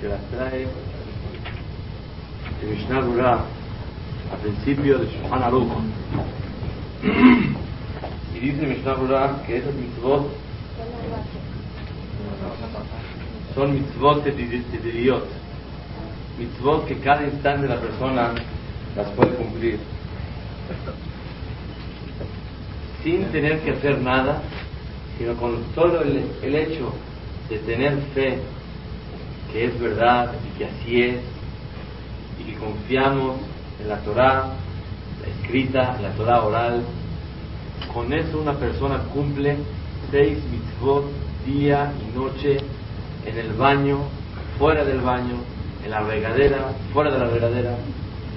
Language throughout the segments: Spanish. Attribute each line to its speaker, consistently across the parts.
Speaker 1: que las trae el Mishnah Berurah al principio de Shulchan Aruch. y dice Mishnah Berurah que esas mitzvot son mitzvot tediriot, mitzvot que cada instante la persona las puede cumplir sin tener que hacer nada, sino con solo el hecho de tener fe que es verdad y que así es, y que confiamos en la Torah escrita, en la Torah oral, con eso una persona cumple seis mitzvot día y noche en el baño, fuera del baño, en la regadera, fuera de la regadera.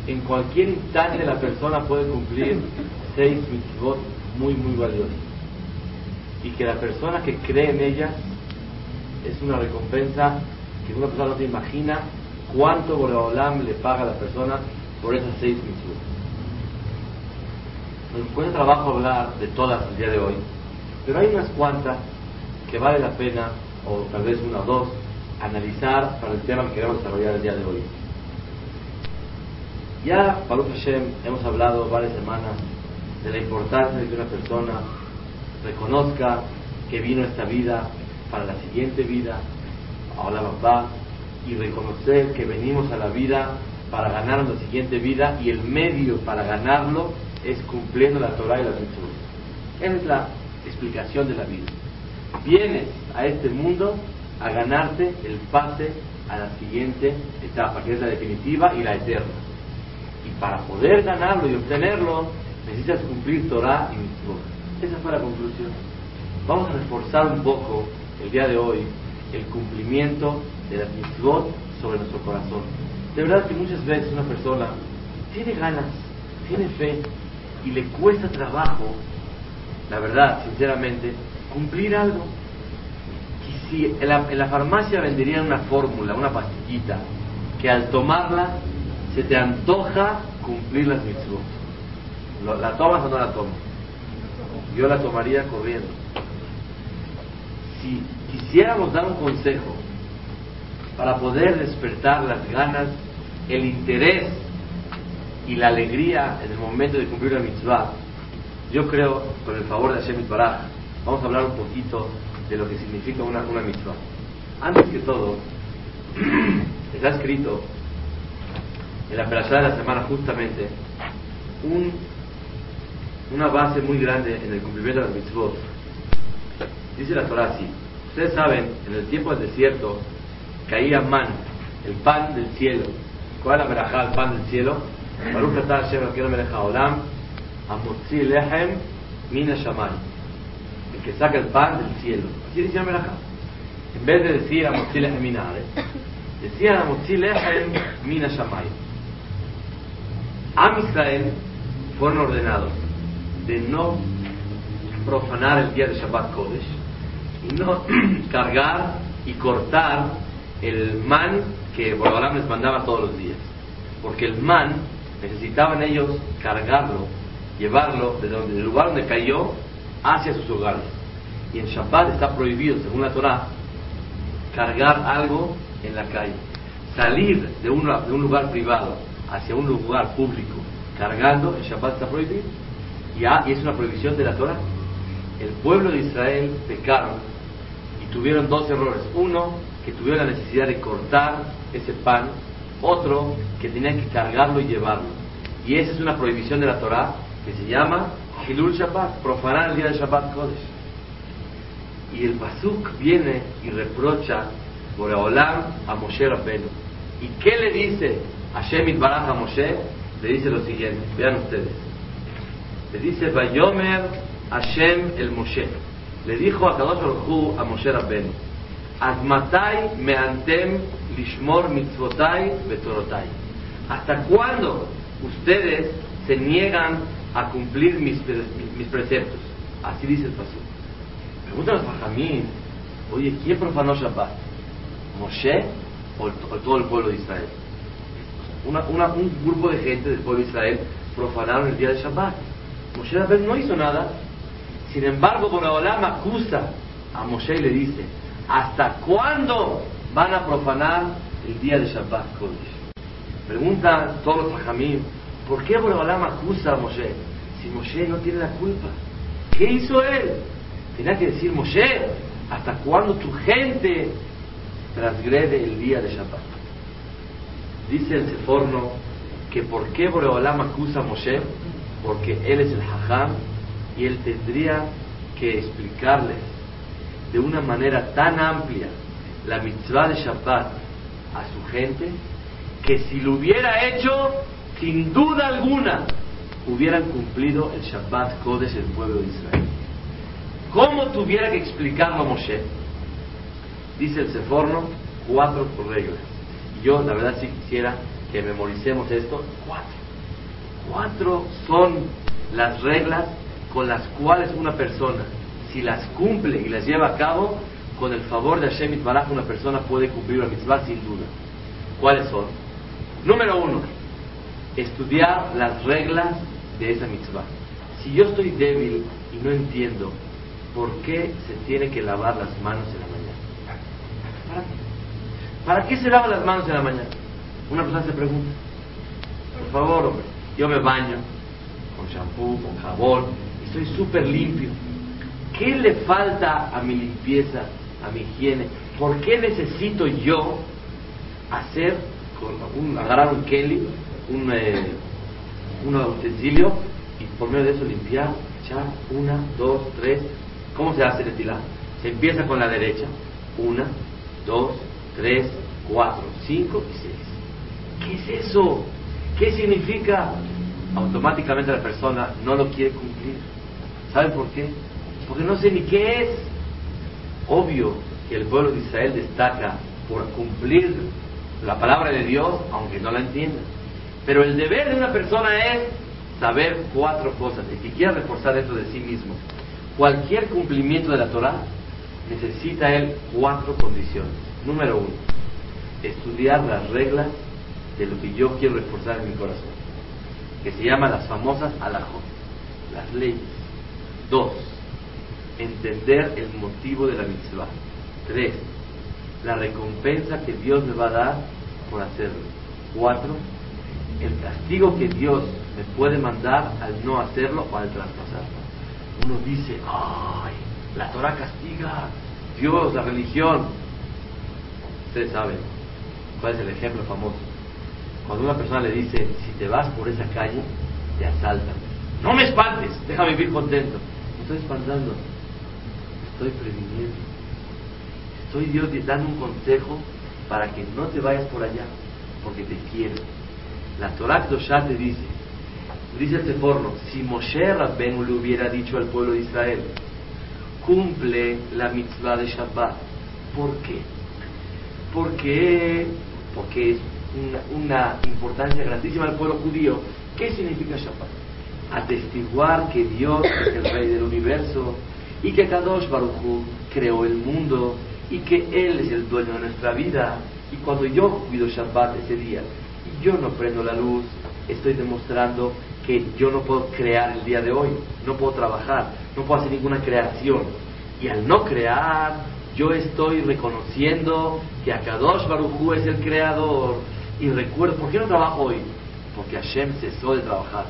Speaker 1: En cualquier instante la persona puede cumplir seis mitzvot muy, muy valiosos. Y que la persona que cree en ellas es una recompensa que una persona no se imagina cuánto Boreolam le paga a la persona por esas seis mitzvot. Nos cuesta trabajo hablar de todas el día de hoy, pero hay unas cuantas que vale la pena, o tal vez una o dos, analizar para el tema que queremos desarrollar el día de hoy. Ya, Baruch Hashem, hemos hablado varias semanas de la importancia de que una persona reconozca que vino esta vida para la siguiente vida, ahora va, y reconocer que venimos a la vida para ganar la siguiente vida y el medio para ganarlo es cumpliendo la Torah y las mitzvot. Esa es la explicación de la vida. Vienes a este mundo a ganarte el pase a la siguiente etapa, que es la definitiva y la eterna. Y para poder ganarlo y obtenerlo, necesitas cumplir Torah y mitzvot. Esa fue la conclusión. Vamos a reforzar un poco el día de hoy el cumplimiento de las mitzvot sobre nuestro corazón. De verdad que muchas veces una persona tiene ganas, tiene fe y le cuesta trabajo, la verdad, sinceramente, cumplir algo. Y si en la, en la farmacia venderían una fórmula, una pastillita, que al tomarla se te antoja cumplir las mitzvot. ¿La tomas o no la tomas? Yo la tomaría corriendo. Si quisiéramos dar un consejo para poder despertar las ganas, el interés y la alegría en el momento de cumplir la mitzvah, yo creo, con el favor de Hashem Baraj, vamos a hablar un poquito de lo que significa una, una mitzvah. Antes que todo, está escrito en la perashá de la semana justamente un, una base muy grande en el cumplimiento de las mitzvot. Dice la Torah así. Ustedes saben, en el tiempo del desierto caía man, el pan del cielo. ¿Cuál es la el pan del cielo? Baruch atah Hashem melech haolam, amotzi mina shamay. El que saca el pan del cielo. Así decía verajá. En vez de decir amotzi lehem mina decían amotzi mina shamay. Am Israel fueron ordenados de no profanar el día de Shabbat Kodesh no cargar y cortar el man que Borobalam les mandaba todos los días. Porque el man necesitaban ellos cargarlo, llevarlo desde donde, el lugar donde cayó hacia sus hogares. Y en Shabbat está prohibido, según la Torah, cargar algo en la calle. Salir de, una, de un lugar privado hacia un lugar público cargando, en Shabbat está prohibido. Y, y es una prohibición de la Torah. El pueblo de Israel pecaron y tuvieron dos errores. Uno, que tuvieron la necesidad de cortar ese pan. Otro, que tenían que cargarlo y llevarlo. Y esa es una prohibición de la Torah que se llama Hilul Shabbat, profanar el día de Shabbat Kodesh. Y el Pasuk viene y reprocha Boreolam a Moshe Rabbeinu. ¿Y qué le dice Hashem Itbaraj a Moshe? Le dice lo siguiente, vean ustedes. Le dice Bayomer Hashem el Moshe. Le dijo a Kadosh Baruj a Moshe Rabbeinu, Admatai meantem lishmor mitzvotai betorotai. ¿Hasta cuándo ustedes se niegan a cumplir mis, mis preceptos? Así dice el pasú. Pregunta a Fajamín, oye, ¿quién profanó Shabbat? ¿Moshe o, todo el pueblo de Israel? un grupo de gente del pueblo de Israel profanaron el día de Shabbat. Moshe no hizo nada. Sin embargo, Boraholam acusa a Moshe y le dice, ¿hasta cuándo van a profanar el día de Shabbat Kodesh? Pregunta todos los Jamín, ¿por qué Boraholam acusa a Moshe si Moshe no tiene la culpa? ¿Qué hizo él? Tenía que decir, Moshe, ¿hasta cuándo tu gente transgrede el día de Shabbat? Dice el Seforno que por qué Boreolam acusa a Moshe, porque él es el Hajam y él tendría que explicarles de una manera tan amplia la mitzvah de Shabbat a su gente, que si lo hubiera hecho, sin duda alguna, hubieran cumplido el Shabbat Kodesh el pueblo de Israel. ¿Cómo tuviera que explicarlo Moshe? Dice el Seforno, cuatro reglas. Yo, la verdad, sí quisiera que memoricemos esto. Cuatro. Cuatro son las reglas con las cuales una persona, si las cumple y las lleva a cabo, con el favor de Hashem Itbaraj, una persona puede cumplir la mitzvah sin duda. ¿Cuáles son? Número uno, estudiar las reglas de esa mitzvah. Si yo estoy débil y no entiendo ¿por qué se tiene que lavar las manos en la mañana? ¿Para qué? se lavan las manos en la mañana? Una persona se pregunta. Por favor, hombre, yo me baño con shampoo, con jabón, y estoy súper limpio. ¿Qué le falta a mi limpieza, a mi higiene? ¿Por qué necesito yo hacer, un, agarrar un Kelly, un, eh, utensilio, y por medio de eso limpiar, echar una, dos, tres, ¿Cómo se hace el estilá? Se empieza con la derecha. Una, dos, tres, cuatro, cinco y seis. ¿Qué es eso? ¿Qué significa? Automáticamente la persona no lo quiere cumplir. ¿Saben por qué? Porque no sé ni qué es. Obvio que el pueblo de Israel destaca por cumplir la palabra de Dios, aunque no la entienda. Pero el deber de una persona es saber cuatro cosas y que quiera reforzar dentro de sí mismo cualquier cumplimiento de la Torah necesita él cuatro condiciones. Número uno, estudiar las reglas de lo que yo quiero reforzar en mi corazón, que se llaman las famosas alajot, las leyes. Dos, entender el motivo de la mitzvah. Tres, la recompensa que Dios me va a dar por hacerlo. Cuatro, el castigo que Dios me puede mandar al no hacerlo o al traspasarlo uno dice, ay, la Torah castiga, Dios, la religión. Ustedes saben cuál es el ejemplo famoso. Cuando una persona le dice, si te vas por esa calle, te asaltan. No me espantes, déjame vivir contento. Estoy espantando, estoy previniendo. Estoy Dios dando un consejo para que no te vayas por allá, porque te quiero. La Torah Kdoshá te dice, Dice este forno, si Moshe Rabbeinu le hubiera dicho al pueblo de Israel, cumple la mitzvah de Shabbat. ¿Por qué? Porque, porque es una, importancia grandísima al pueblo judío. ¿Qué significa Shabbat? Atestiguar que Dios es el rey del universo y que Kadosh Baruch creó el mundo y que Él es el dueño de nuestra vida. Y cuando yo cuido Shabbat ese día y yo no prendo la luz, estoy demostrando que yo no puedo crear el día de hoy, no puedo trabajar, no puedo hacer ninguna creación. Y al no crear, yo estoy reconociendo que Akadosh Baruj es el creador. Y recuerdo, ¿por qué no trabajo hoy? Porque Hashem cesó de trabajar.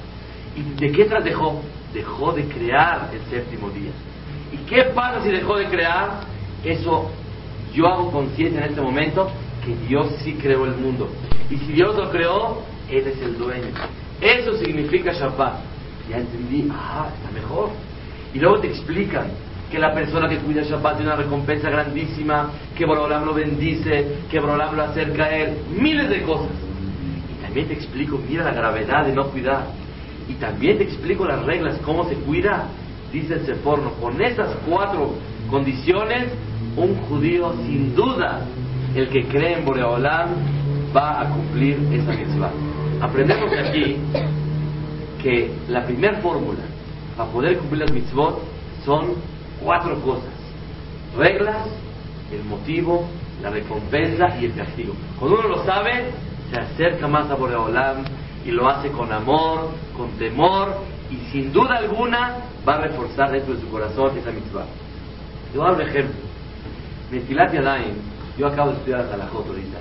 Speaker 1: ¿Y de qué tras dejó? De crear el séptimo día. ¿Y qué pasa si dejó de crear? Eso yo hago consciente en este momento que Dios sí creó el mundo. Y si Dios lo creó, Él es el dueño. Eso significa Shabbat. Ya entendí, ah, está mejor. Y luego te explican que la persona que cuida Shabbat tiene una recompensa grandísima, que Borolam lo bendice, que Borolam lo acerca a él, miles de cosas. Y también te explico, mira la gravedad de no cuidar. Y también te explico las reglas, cómo se cuida. Dice el Seforno, con esas cuatro condiciones, un judío sin duda, el que cree en Boreolam, va a cumplir esa mitzvah. Aprendemos de aquí que la primera fórmula para poder cumplir las mitzvot son cuatro cosas. Reglas, el motivo, la recompensa y el castigo. Cuando uno lo sabe, se acerca más a Boreolam y lo hace con amor, con temor y sin duda alguna va a reforzar dentro de su corazón esa mitzvah. Yo voy a dar un ejemplo. Metilat Yadayim, yo acabo de estudiar Salahot ahorita.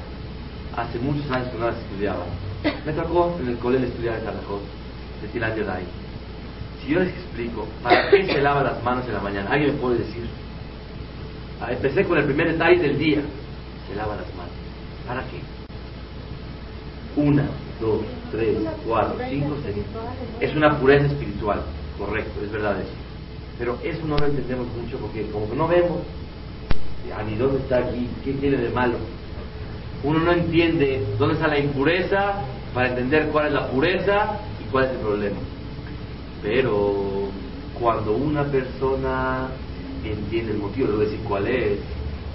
Speaker 1: Hace muchos años que no las estudiaba. Me tocó en el colegio estudiar Salahot, Metilat Yadayim. Si yo les explico, ¿para qué se lava las manos en la mañana? ¿Alguien me puede decir? Ah, empecé con el primer detalle del día. Se lava las manos. ¿Para qué? Una, dos, tres, cuatro, cinco, seis. Es una pureza espiritual, correcto, es verdad eso. Pero eso no lo entendemos mucho porque como que no vemos a ni dónde está aquí, qué tiene de malo. Uno no entiende dónde está la impureza para entender cuál es la pureza y cuál es el problema. Pero cuando una persona entiende el motivo, le voy a decir cuál es,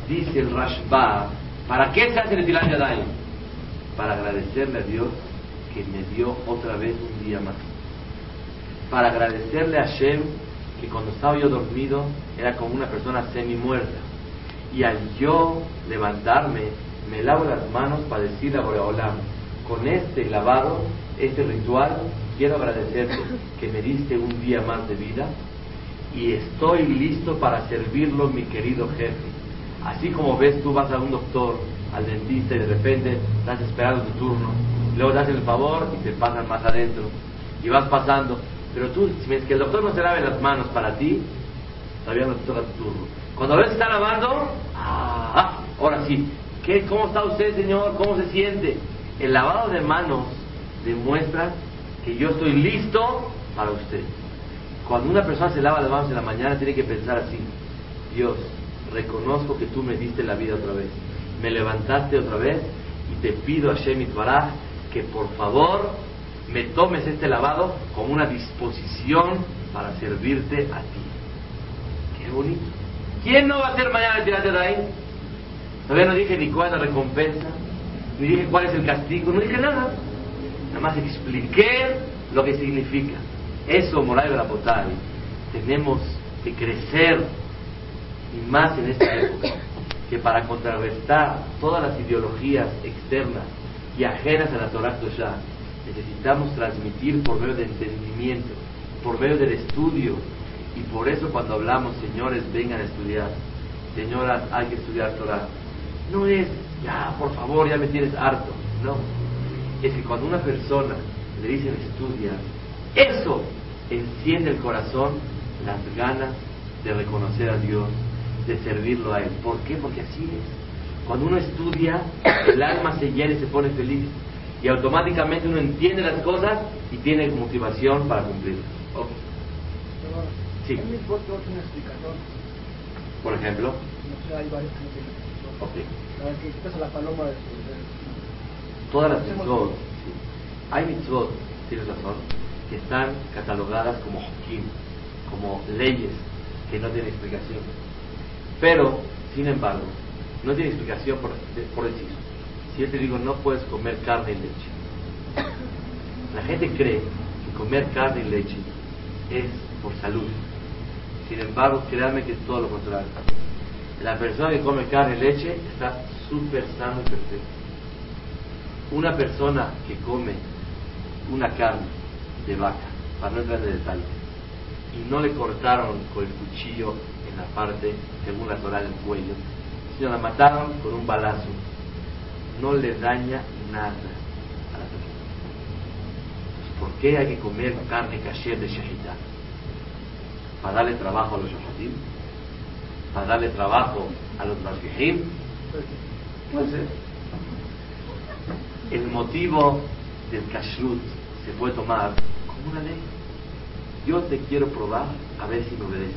Speaker 1: dice el Rashba, ¿para qué se hace el Yadayim? Para agradecerle a Dios que me dio otra vez un día más. Para agradecerle a Shem que cuando estaba yo dormido era como una persona semi muerta. Y al yo levantarme, me lavo las manos para decirle a Boreolam, con este lavado, este ritual, quiero agradecerte que me diste un día más de vida y estoy listo para servirlo, mi querido jefe. Así como ves, tú vas a un doctor, al dentista y de repente estás esperando tu turno, luego te hacen el favor y te pasan más adentro y vas pasando. Pero tú, si que el doctor no se lave las manos para ti, todavía no te toca tu turno. Cuando ves que está lavando, ah, ahora sí, ¿qué, ¿cómo está usted, señor? ¿Cómo se siente? El lavado de manos demuestra que yo estoy listo para usted. Cuando una persona se lava las manos en la mañana, tiene que pensar así: Dios, reconozco que tú me diste la vida otra vez, me levantaste otra vez y te pido a Shemit Baraj que por favor me tomes este lavado como una disposición para servirte a ti. Qué bonito. ¿Quién no va a hacer mañana el tirate de ahí? Todavía no dije ni cuál es la recompensa, ni dije cuál es el castigo, no dije nada. Nada más expliqué lo que significa. Eso, Moray de la tenemos que crecer y más en esta época, que para contrarrestar todas las ideologías externas y ajenas a la Torah ya necesitamos transmitir por medio de entendimiento, por medio del estudio, y por eso cuando hablamos, señores, vengan a estudiar, señoras, hay que estudiar Torah, no es, ya, por favor, ya me tienes harto, no, es que cuando una persona le dicen estudia, eso enciende el corazón las ganas de reconocer a Dios, de servirlo a Él. ¿Por qué? Porque así es. Cuando uno estudia, el alma se llena y se pone feliz. Y automáticamente uno entiende las cosas y tiene motivación para cumplirlas. Okay. Sí.
Speaker 2: Foto una explicación.
Speaker 1: Por ejemplo.
Speaker 2: No sé, hay varios que no tienen explicación.
Speaker 1: Ok.
Speaker 2: La que quitas a la paloma de
Speaker 1: Todas las mitzvot, sí. hay mitzvot, tienes razón, que están catalogadas como hokim, como leyes que no tienen explicación. Pero, sin embargo, no tiene explicación por, por. Si yo te digo, no puedes comer carne y leche. La gente cree que comer carne y leche es por salud. Sin embargo, créanme que es todo lo contrario. La persona que come carne y leche está súper sano y perfecto. Una persona que come una carne de vaca, para no entrar en detalle, y no le cortaron con el cuchillo en la parte, según la Torah, del cuello, sino la mataron con un balazo, no le daña nada a la persona. ¿Por qué hay que comer carne kasher de shahita? ¿Para darle trabajo a los shahatim? ¿Para darle trabajo a los masjihim? Puede ser. El motivo del kashrut se puede tomar como una ley. Yo te quiero probar a ver si me obedeces,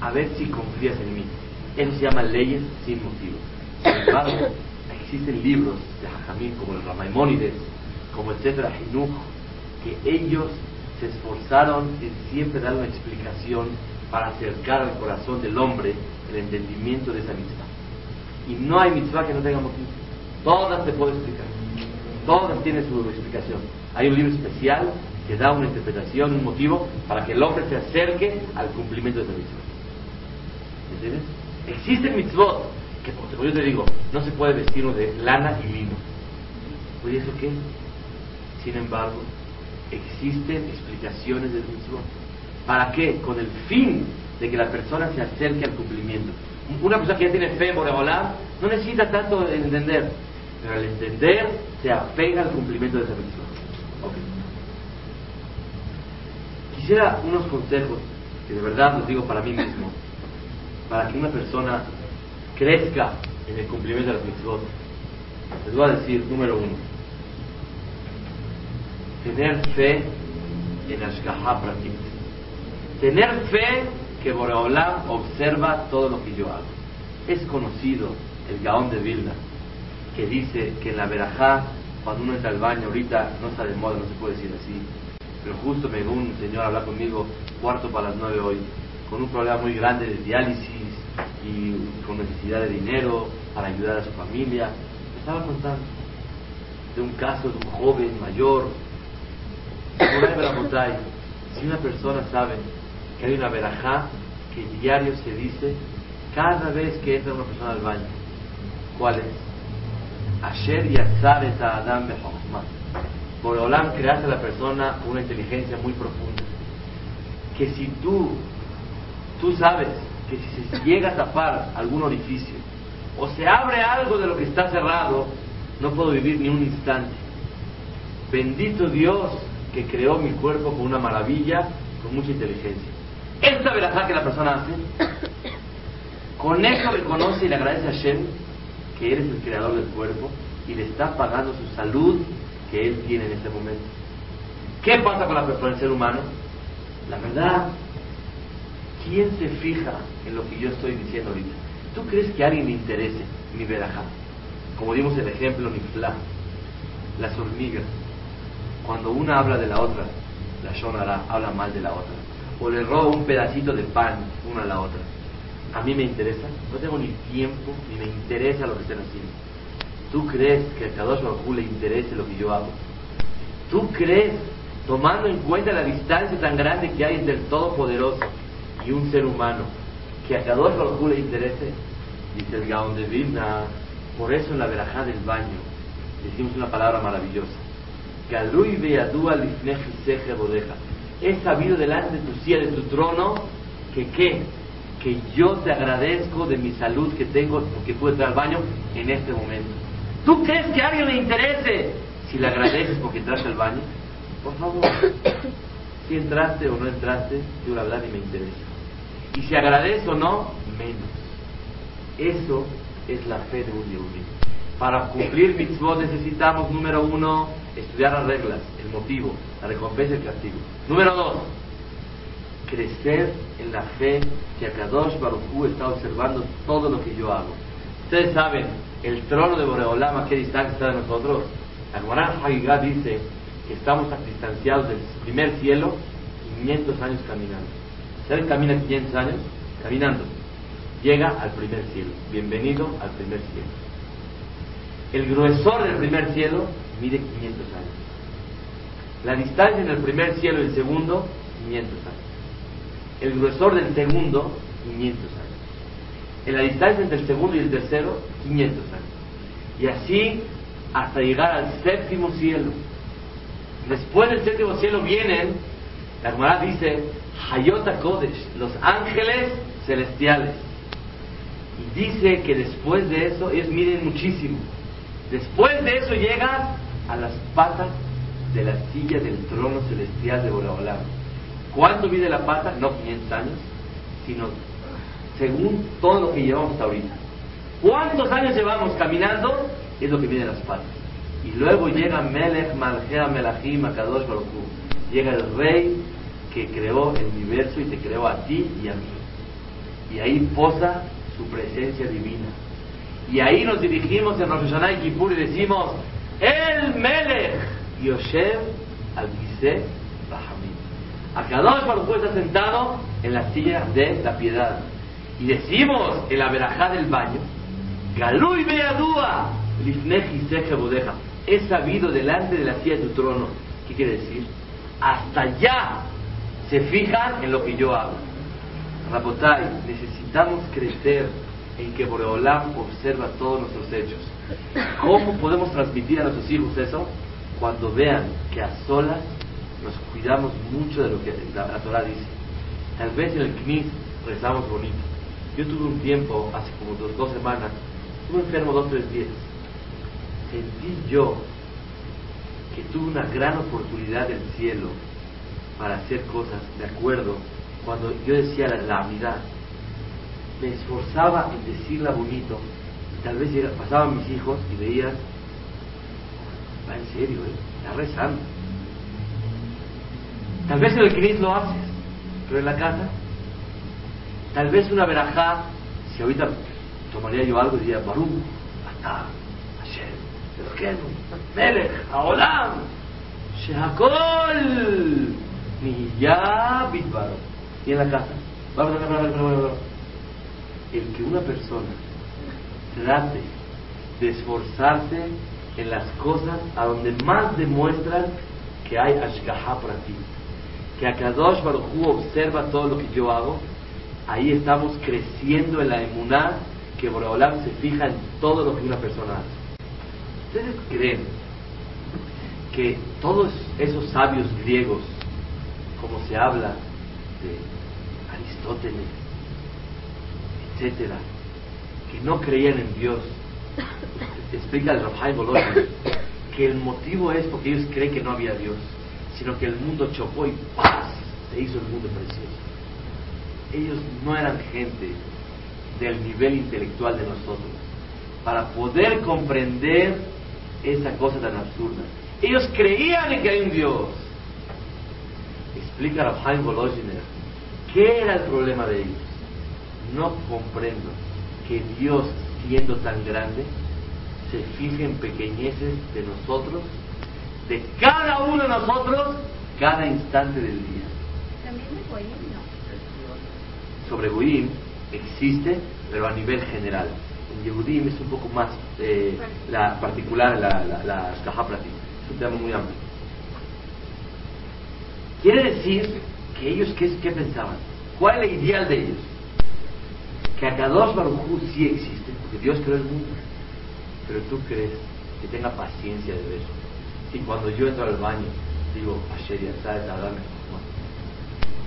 Speaker 1: a ver si confías en mí. Eso se llama leyes sin motivo. Sin embargo, existen libros de Jajamín como el Ramaimónides, como el Sefer Hinuch, que ellos se esforzaron en siempre dar una explicación para acercar al corazón del hombre el entendimiento de esa mitzvah. Y no hay mitzvah que no tenga motivo. Todas te puedo explicar. Todas tienen su explicación. Hay un libro especial que da una interpretación, un motivo para que el hombre se acerque al cumplimiento de esa mitzvah. ¿Entiendes? Existen mitzvot que, como yo te digo, no se puede vestir uno de lana y lino. Oye, ¿eso qué? Sin embargo, existen explicaciones del mitzvot. ¿Para qué? Con el fin de que la persona se acerque al cumplimiento. Una persona que ya tiene fe en Boreolam no necesita tanto entender, pero al entender se apega al cumplimiento de esa mitzvah. Quisiera unos consejos, que de verdad los digo para mí mismo, para que una persona crezca en el cumplimiento de las mitzvot. Les voy a decir, número uno, tener fe en Ashgaha Pratit. Tener fe que Boreolam observa todo lo que yo hago. Es conocido el Gaón de Vilna, que dice que en la verajá, cuando uno entra al baño, ahorita no está de moda, no se puede decir así, pero justo me un señor a hablar conmigo, cuarto para las nueve hoy, con un problema muy grande de diálisis y con necesidad de dinero para ayudar a su familia. Estaba contando de un caso de un joven mayor. Si una persona sabe que hay una verajá que diario se dice cada vez que entra una persona al baño, ¿cuál es? Asher Yatzar et Adam Por Olam creaste a la persona una inteligencia muy profunda. Que si tú, tú sabes que si se llega a tapar algún orificio o se abre algo de lo que está cerrado, no puedo vivir ni un instante. Bendito Dios que creó mi cuerpo con una maravilla, con mucha inteligencia. Esta verajá que la persona hace, con eso reconoce y le agradece a Shem que eres el creador del cuerpo y le está pagando su salud que él tiene en este momento. ¿Qué pasa con, la, con el ser humano? La verdad, ¿quién se fija en lo que yo estoy diciendo ahorita? ¿Tú crees que a alguien le interese mi verajá? Como dimos el ejemplo, mi fla, las hormigas. Cuando una habla de la otra, la shonara habla mal de la otra. O le roba un pedacito de pan una a la otra. A mí me interesa, no tengo ni tiempo, ni me interesa lo que estén haciendo. ¿Tú crees que a Kadosh Baruj le interese lo que yo hago? ¿Tú crees, tomando en cuenta la distancia tan grande que hay entre el Todopoderoso y un ser humano, que a Kadosh Baruj le interese? Dice el Gaon de Vilna, por eso en la verajá del baño decimos una palabra maravillosa. Galui beadua lifneji bodeja. He sabido delante de tu silla, de tu trono, que qué? Que yo te agradezco de mi salud que tengo porque pude entrar al baño en este momento. ¿Tú crees que a alguien le interese si le agradeces porque entraste al baño? Por favor, si entraste o no entraste, yo la verdad ni me interesa. Y si agradezco o no, menos. Eso es la fe de un yehudi. Para cumplir mitzvot necesitamos, número uno, estudiar las reglas, el motivo, la recompensa y el castigo. Número dos, crecer en la fe que Akadosh Baruchú está observando todo lo que yo hago. Ustedes saben, el trono de Boreolam, ¿a qué distancia está de nosotros? Agmarán Hagigá dice que estamos distanciados del primer cielo 500 años caminando. ¿Ustedes camina 500 años? Caminando. Llega al primer cielo. Bienvenido al primer cielo. El gruesor del primer cielo mide 500 años. La distancia entre el primer cielo y el segundo, 500 años. El gruesor del segundo, 500 años. La distancia entre el segundo y el tercero, 500 años. Y así hasta llegar al séptimo cielo. Después del séptimo cielo vienen, la Gemara dice, Hayota Kodesh, los ángeles celestiales. Y dice que después de eso, ellos miden muchísimo. Después de eso llegas a las patas de la silla del trono celestial de Boraholam. ¿Cuánto mide la pata? No 500 años, sino según todo lo que llevamos hasta ahorita. ¿Cuántos años llevamos caminando? Es lo que mide las patas. Y luego llega Melech, Malchea, Melachim, Akadosh, Baruch Llega el rey que creó el universo y te creó a ti y a mí. Y ahí posa su presencia divina. Y ahí nos dirigimos en Rosh Hashanah y Kippur y decimos, el Melech Yoshev al Kiseh Rahamim. Akadosh Baruch está sentado en la silla de la piedad. Y decimos en la verajá del baño, Galui Beadúa, he sabido delante de la silla de tu trono. ¿Qué quiere decir? Hasta allá se fijan en lo que yo hago. Rabotai, necesitamos crecer en que Boreolam observa todos nuestros hechos. ¿Cómo podemos transmitir a nuestros hijos eso? Cuando vean que a solas nos cuidamos mucho de lo que la, Torah dice. Tal vez en el Knis rezamos bonito. Yo tuve un tiempo, hace como dos, dos semanas, estuve enfermo dos tres días. Sentí yo que tuve una gran oportunidad del cielo para hacer cosas. Me acuerdo cuando yo decía la, la unidad, me esforzaba en decirla bonito. Y tal vez pasaban mis hijos y veían, va en serio, ¿eh? está rezando. Tal vez en el Knis lo haces, pero en la casa, tal vez una verajá, si ahorita tomaría yo algo, diría, Baruch, hasta Hashem, Eloquenu, Melech, Haolam, Shehakol, ya Bitbaro. Y en la casa, el que una persona trate de esforzarse en las cosas a donde más demuestran que hay Ashgaha para ti que Akadosh Baruj observa todo lo que yo hago, ahí estamos creciendo en la emuná que Boreolam se fija en todo lo que una persona hace. ¿Ustedes creen que todos esos sabios griegos, como se habla de Aristóteles, etcétera, que no creían en Dios, explica el Rabhai que el motivo es porque ellos creen que no había Dios sino que el mundo chocó y ¡paz! se hizo el mundo precioso. Ellos no eran gente del nivel intelectual de nosotros para poder comprender esa cosa tan absurda. Ellos creían en que hay un Dios. Explica a Chaim Volozhiner qué era el problema de ellos. No comprendo que Dios, siendo tan grande, se fije en pequeñeces de nosotros de cada uno de nosotros cada instante del día.
Speaker 3: También de Goyim, ¿no?
Speaker 1: Sobre Goyim existe, pero a nivel general. En Yehudim es un poco más eh, la particular, la, la, la Es un tema muy amplio. Quiere decir que ellos, ¿qué, pensaban? ¿Cuál es el ideal de ellos? Que Akadosh Baruj sí existe, porque Dios creó el mundo. Pero tú crees que tenga paciencia de ver y cuando yo entro al baño, digo, Asher ¿sabes? Dame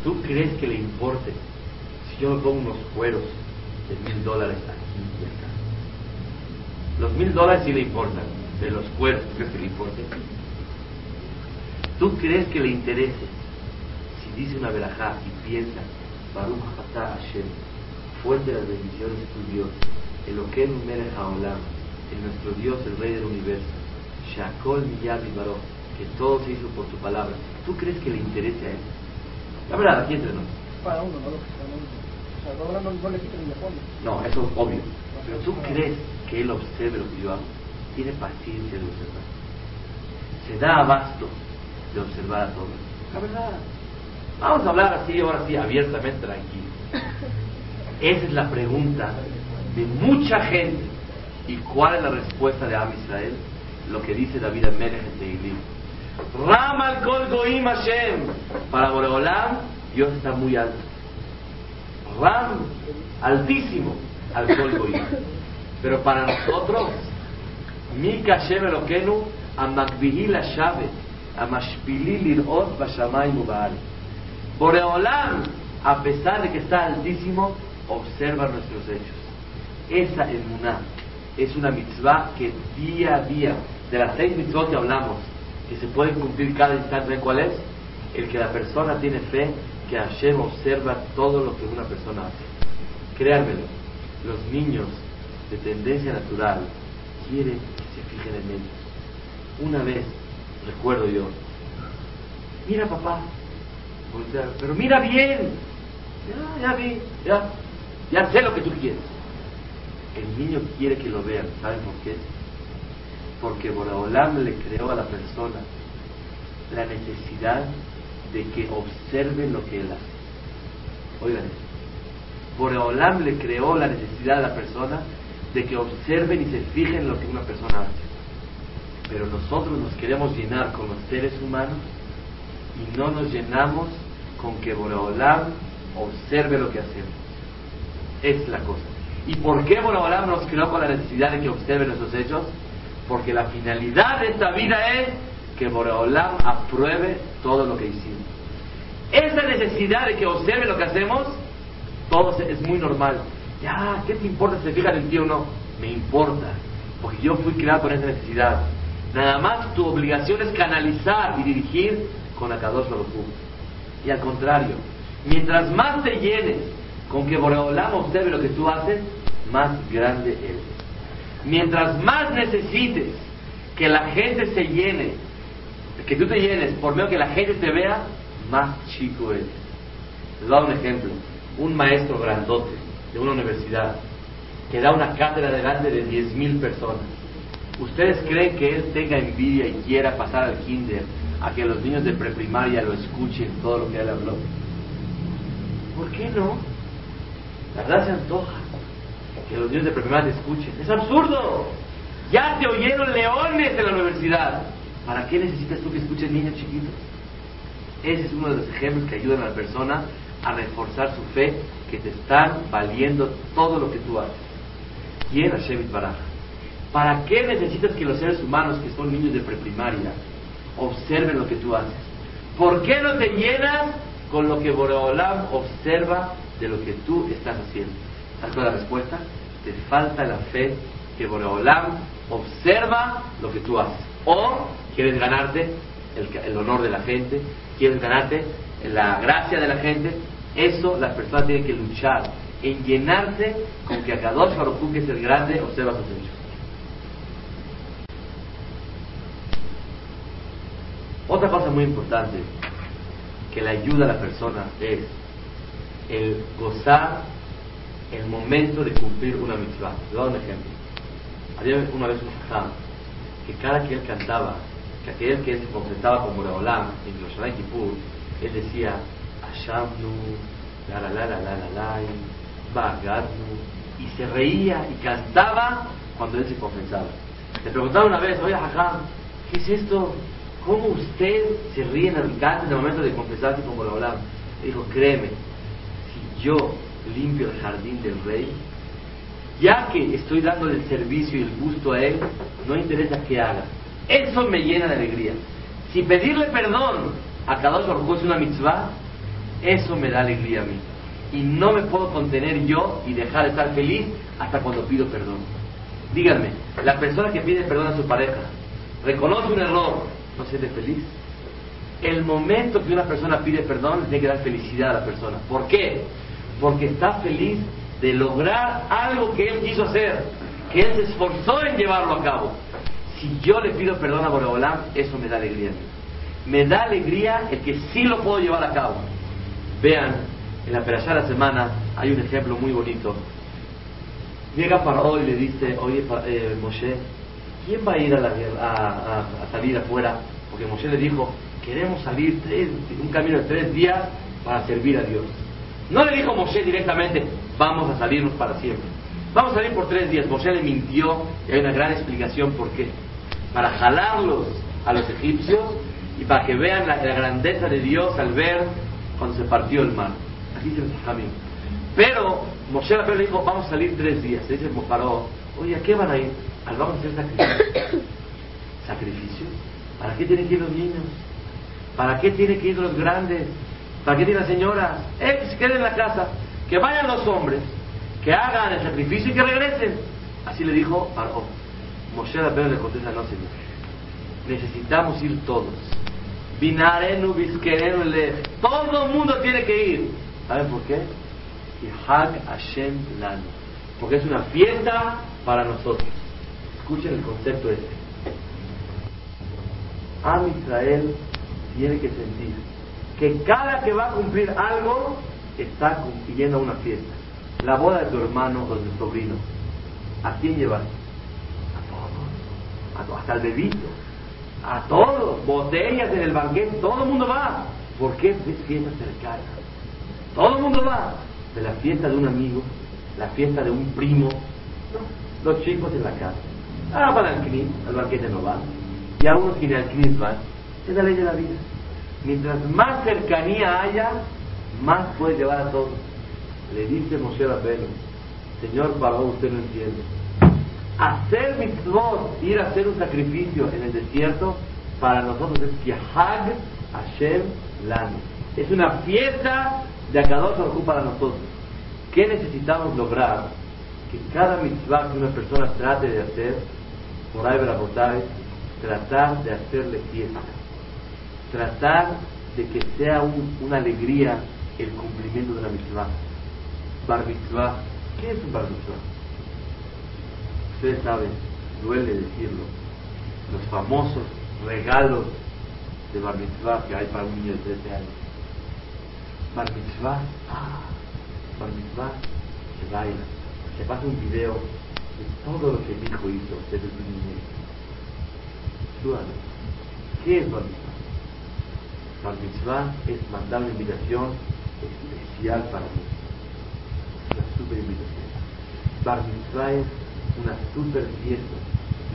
Speaker 1: ¿Tú crees que le importe si yo me pongo unos cueros de mil dólares aquí y acá? Los mil dólares sí le importan, de los cueros, ¿tú crees que le importe? ¿Tú crees que le interese si dice una verajá y piensa, Baruch Atah Hashem, fuerte las bendiciones de tu Dios, el Oken Melech Haolam, el nuestro Dios, el Rey del Universo, Shakol Miyad que todo se hizo por tu palabra. ¿Tú crees que le interese a él? La verdad, aquí entre nosotros.
Speaker 2: Para uno, no O sea, no, no, no le quiten ni le ponen.
Speaker 1: No, eso es obvio. Pero tú crees que él observe lo que yo hago. Tiene paciencia de observar. Se da abasto de observar a todos. La verdad. Vamos a hablar así, ahora sí, abiertamente, tranquilo. Esa es la pregunta de mucha gente. ¿Y cuál es la respuesta de Am Israel? lo que dice David Amelech en Teilim. Ram al Kol Goim Hashem. Para Boreolam, Dios está muy alto. Ram, altísimo, al Kol Goim. Pero para nosotros, Mi Kashem Elokenu, Amakbihi la Shavet, Amashpili Lirot Bashamay Mubal. Boreolam, a pesar de que está altísimo, observa nuestros hechos. Esa es una es una mitzvah que día a día, de las seis mitzvot que hablamos, que se pueden cumplir cada instante, ¿cuál es? El que la persona tiene fe que Hashem observa todo lo que una persona hace. Créanmelo, los niños de tendencia natural quieren que se fijen en ellos. Una vez, recuerdo yo, mira papá, pero mira bien, ya, ya vi, ya, ya sé lo que tú quieres el niño quiere que lo vean. ¿Saben por qué? Porque Boraholam le creó a la persona la necesidad de que observe lo que él hace. Oigan Boreolam le creó la necesidad a la persona de que observen y se fijen en lo que una persona hace. Pero nosotros nos queremos llenar con los seres humanos y no nos llenamos con que Boreolam observe lo que hacemos. Es la cosa. ¿Y por qué Boreolam nos creó con la necesidad de que observe nuestros hechos? Porque la finalidad de esta vida es que Boreolam apruebe todo lo que hicimos. Esa necesidad de que observe lo que hacemos, todo es muy normal. Ya, ¿qué te importa si se fijan en ti o no? Me importa, porque yo fui creado con esa necesidad. Nada más tu obligación es canalizar y dirigir con Akadosh Baruj Y al contrario, mientras más te llenes con que Boreolam observe lo que tú haces, más grande eres. Mientras más necesites que la gente se llene, que tú te llenes por medio que la gente te vea, más chico eres. Les dar un ejemplo. Un maestro grandote de una universidad que da una cátedra delante de 10.000 personas. ¿Ustedes creen que él tenga envidia y quiera pasar al kinder a que los niños de preprimaria lo escuchen todo lo que él habló? ¿Por qué no? La verdad se antoja que los niños de preprimaria escuchen. Es absurdo. Ya te oyeron leones de la universidad. ¿Para qué necesitas tú que escuchen niños chiquitos? Ese es uno de los ejemplos que ayudan a la persona a reforzar su fe, que te están valiendo todo lo que tú haces. ¿Quién? Hashem Baraj. ¿Para qué necesitas que los seres humanos, que son niños de preprimaria, observen lo que tú haces? ¿Por qué no te llenas con lo que Boreolam observa de lo que tú estás haciendo? ¿Sabes cuál es la respuesta? Te falta la fe que Boreolam observa lo que tú haces. O quieres ganarte el, honor de la gente, quieres ganarte la gracia de la gente, eso las personas tienen que luchar en llenarse con que Akadosh Baruj que es el grande, observa sus hechos. Otra cosa muy importante que le ayuda a la persona es el gozar el momento de cumplir una mitzvah. Le voy a dar un ejemplo. Había una vez un jajam que cada que él cantaba que aquel que se confesaba como Boreolam en Yerushalayim Kippur, él decía, Ashamnu, la la la la la la la, Bagadnu, y se reía y cantaba cuando él se confesaba. Le preguntaba una vez, oye Hajam, ¿qué es esto? ¿Cómo usted se ríe en el, en el momento de confesarse como Boreolam? Le dijo, créeme, si yo limpio el jardín del rey, ya que estoy dándole el servicio y el gusto a él, no interesa qué haga eso me llena de alegría. Si pedirle perdón a cada uno es una mitzvah, eso me da alegría a mí. Y no me puedo contener yo y dejar de estar feliz hasta cuando pido perdón. Díganme, la persona que pide perdón a su pareja, reconoce un error, ¿no se siente feliz? El momento que una persona pide perdón, tiene que dar felicidad a la persona. ¿Por qué? Porque está feliz de lograr algo que él quiso hacer, que él se esforzó en llevarlo a cabo si yo le pido perdón a Boreolam, eso me da alegría a. Me da alegría el que sí lo puedo llevar a cabo. Vean, en la Perashá de la semana hay un ejemplo muy bonito. Llega para hoy y le dice, oye eh, Moshe, ¿quién va a ir a, la, a, salir afuera? Porque Moshe le dijo, queremos salir un camino de tres días para servir a Dios. No le dijo Moshe directamente, vamos a salirnos para siempre. Vamos a salir por tres días. Moshe le mintió y hay una gran explicación por qué para jalarlos a los egipcios y para que vean la, grandeza de Dios al ver cuando se partió el mar. Así se los Pero Moshe le dijo, vamos a salir tres días. Se dice, paró, oye, ¿a qué van a ir? Al vamos a hacer sacrificio. ¿Sacrificio? ¿Para qué tienen que ir los niños? ¿Para qué tienen que ir los grandes? ¿Para qué tienen las señoras? Eh, que queden en la casa. Que vayan los hombres, que hagan el sacrificio y que regresen. Así le dijo Paró. Moshe Rabbeinu le contesta, no señor, necesitamos ir todos. Binarenu, Bisquerenu, todo el mundo tiene que ir. ¿Saben por qué? Hag Hashem Lanu. Porque es una fiesta para nosotros. Escuchen el concepto este. Am Israel tiene que sentir que cada que va a cumplir algo está cumpliendo una fiesta. La boda de tu hermano o de tu sobrino. ¿A quién llevas? hasta el bebito, a todos, botellas en el banquete, todo el mundo va. ¿Por qué es fiesta cercana? Todo el mundo va. de la fiesta de un amigo, la fiesta de un primo, los chicos en la casa. Ah, al CNIS, al banquete no van. Y a unos ni al CNIS van. Es la ley de la vida. Mientras más cercanía haya, más puede llevar a todos. Le dice Moshe Rabbeinu, Señor Pablo, usted no entiende. Hacer mitzvot, ir a hacer un sacrificio en el desierto, para nosotros es Yahag Hashem Lanu. Es una fiesta de Akadosh Baruj para nosotros. ¿Qué necesitamos lograr? Que cada mitzvah que una persona trate de hacer, por ahí tratar de hacerle fiesta. Tratar de que sea una alegría el cumplimiento de la mitzvah. Bar. ¿Qué es un bar mitzvah? Ustedes saben, duele decirlo, los famosos regalos de bar mitzvah que hay para un niño de 13 años. Bar mitzvah, ah, bar mitzvah, se baila, se pasa un video de todo lo que mi hijo hizo desde su niñez. ¿Qué es bar mitzvah? Bar mitzvah es mandar una invitación especial para mí. Una super invitación. Bar mitzvah es una super fiesta.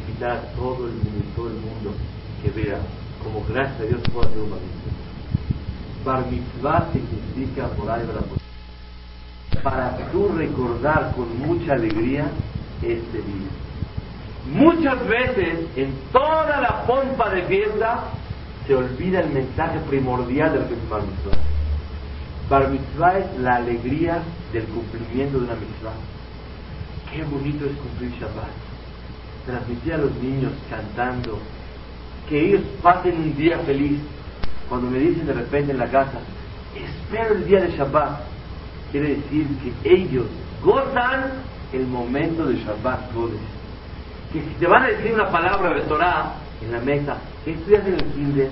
Speaker 1: Invitar a todo el mundo, todo el mundo que vea como gracias a Dios puedo hacer un bar mitzvah. Bar mitzvah significa por ahí para tú recordar con mucha alegría este día. Muchas veces en toda la pompa de fiesta se olvida el mensaje primordial de lo que es Bar Mitzvah. Bar Mitzvah es la alegría del cumplimiento de una mitzvah. Qué bonito es cumplir Shabbat. Transmitir a los niños cantando, que ellos pasen un día feliz. Cuando me dicen de repente en la casa, espero el día de Shabbat, quiere decir que ellos gozan el momento de Shabbat Que si te van a decir una palabra de Torah en la mesa, ¿qué estudias en el kinder?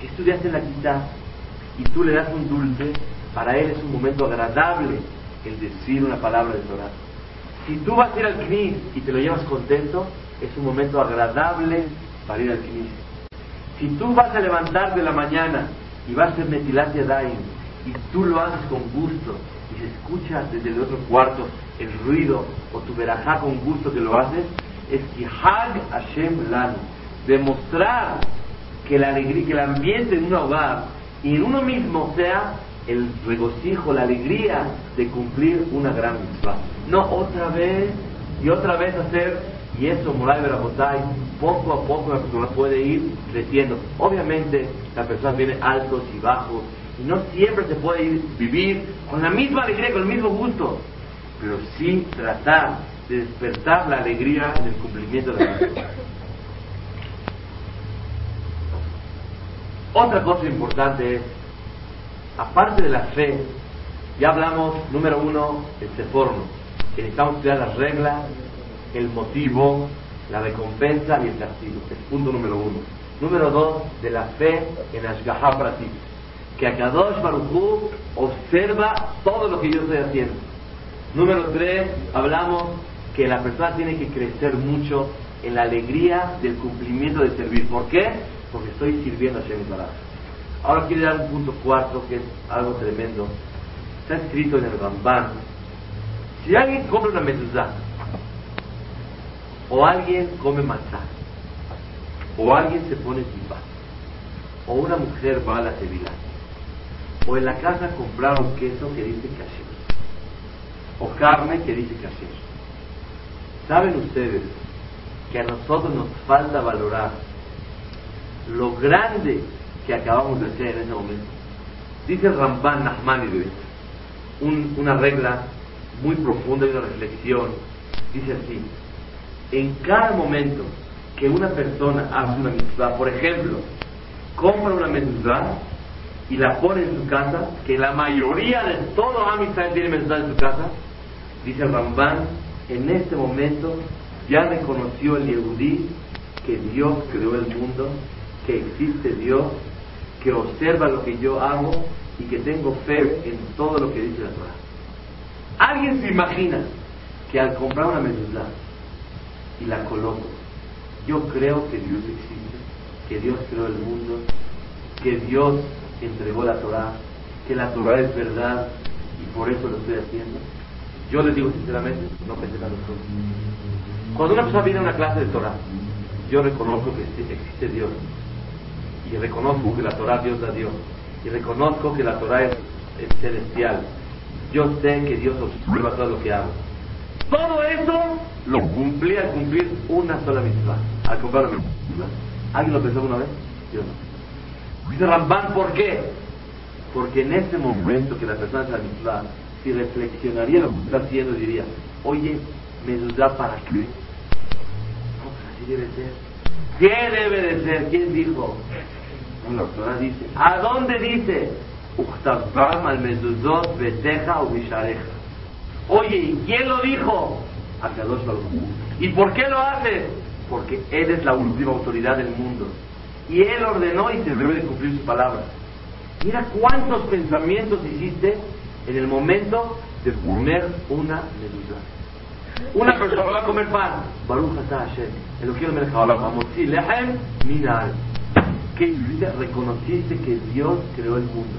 Speaker 1: ¿Qué estudiaste en la quita? Y tú le das un dulce, para él es un momento agradable el decir una palabra de Torah. Si tú vas a ir al CNIS y te lo llevas contento, es un momento agradable para ir al CNIS. Si tú vas a levantar de la mañana y vas a hacer Metilat Yadayim y tú lo haces con gusto y se escucha desde el otro cuarto el ruido o tu verajá con gusto que lo haces, es que Hag Hashem Lanu. Demostrar que la alegría, que el ambiente en un hogar y en uno mismo sea el regocijo, la alegría de cumplir una gran mitzvah. No otra vez y otra vez hacer y eso, Moray Berabotay, poco a poco la persona puede ir creciendo. Obviamente, la persona tiene altos y bajos, y no siempre se puede ir, vivir con la misma alegría, con el mismo gusto, pero sí tratar de despertar la alegría en el cumplimiento de la vida. Otra cosa importante es, aparte de la fe, ya hablamos, número uno, el seforno, que necesitamos estudiar las reglas el motivo, la recompensa y el castigo. Es punto número uno. Número dos, de la fe en Ashgaha Prati. Que Akadosh Baruchu observa todo lo que yo estoy haciendo. Número tres, hablamos que la persona tiene que crecer mucho en la alegría del cumplimiento de servir. ¿Por qué? Porque estoy sirviendo a Shem. Ahora quiero dar un punto cuarto que es algo tremendo. Está escrito en el Ramban. Si alguien compra una mezuzá o alguien come matzah, o alguien se pone tipa, o una mujer va a la sevilla, o en la casa compraron queso que dice kasher, o carne que dice kasher. ¿Saben ustedes que a nosotros nos falta valorar lo grande que acabamos de hacer en ese momento? Dice Ramban Nachmanides, un, una regla muy profunda y una reflexión, dice así, en cada momento que una persona hace una mitzvah, por ejemplo, compra una mitzvah y la pone en su casa, que la mayoría de todo Amistad tiene mitzvah en su casa, dice Ramban, en este momento ya reconoció el Yehudí que Dios creó el mundo, que existe Dios, que observa lo que yo hago y que tengo fe en todo lo que dice la Torah. ¿Alguien se imagina que al comprar una mezuzá y la coloco. Yo creo que Dios existe, que Dios creó el mundo, que Dios entregó la Torah, que la Torah es verdad, y por eso lo estoy haciendo. Yo les digo sinceramente, no pensé cosas. Cuando una persona viene a una clase de Torah, yo reconozco que existe Dios y reconozco que la Torah Dios la dio y reconozco que la Torah es, celestial. Yo sé que Dios observa todo lo que hago. Todo eso lo cumplí al cumplir una sola misma. Al cumplir una misma. ¿Alguien lo pensó una vez? Yo no. Dice Ramban, ¿por qué? Porque en ese momento que la persona es la misma, si reflexionaría lo que está haciendo, diría, oye, ¿me duda para qué? No, pues así debe ser. ¿Qué debe de ser? ¿Quién dijo? La doctora dice, ¿a dónde dice? al mezuzot beteja o mishareja. Oye, ¿y quién lo dijo? Akadosh ¿Y por qué lo hace? Porque Él es la última autoridad del mundo. Y Él ordenó y se debe de cumplir su palabra. Mira cuántos pensamientos hiciste en el momento de comer una medusa. Una persona va a comer pan. Baruch Hashem. El que me Sí, lehem minal. ¿Qué Reconociste que Dios creó el mundo.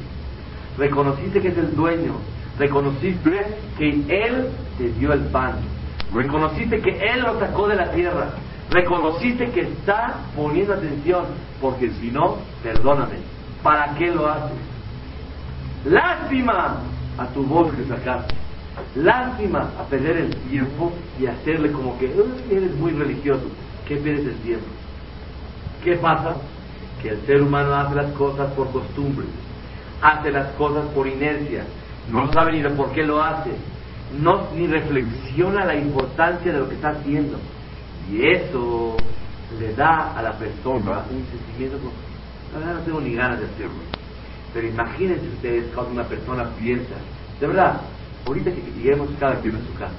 Speaker 1: Reconociste que es el dueño. Reconociste que Él te dio el pan. Reconociste que Él lo sacó de la tierra. Reconociste que está poniendo atención. Porque si no, perdóname. ¿Para qué lo haces? Lástima a tu voz que sacaste. Lástima a perder el tiempo y hacerle como que eres muy religioso. ¿Qué pierdes el tiempo? ¿Qué pasa? Que el ser humano hace las cosas por costumbre, hace las cosas por inercia, no sabe ni por qué lo hace, no ni reflexiona la importancia de lo que está haciendo. Y eso le da a la persona un sentimiento, la verdad no tengo ni ganas de hacerlo. Pero imagínense ustedes cuando una persona piensa, de verdad, ahorita que lleguemos cada quien a su casa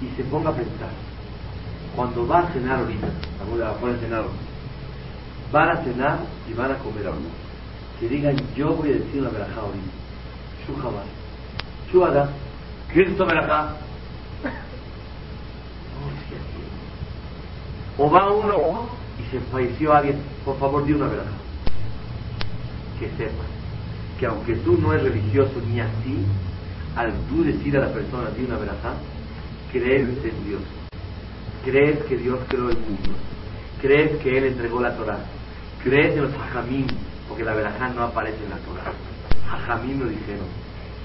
Speaker 1: y se ponga a pensar, cuando va a cenar ahorita, a cenar van a cenar y van a comer algo. Que digan, yo voy a decir la verajá ahorita. Shuhabad. Shuhada. Cristo verajá. O va uno y se falleció alguien, por favor di una verajá. Que sepa que aunque tú no eres religioso ni así, al tú decir a la persona di una verajá, crees en Dios. Crees que Dios creó el mundo. Crees que Él entregó la Torah crees en los hajamim, porque la verajá no aparece en la Torah. Hajamim lo dijeron.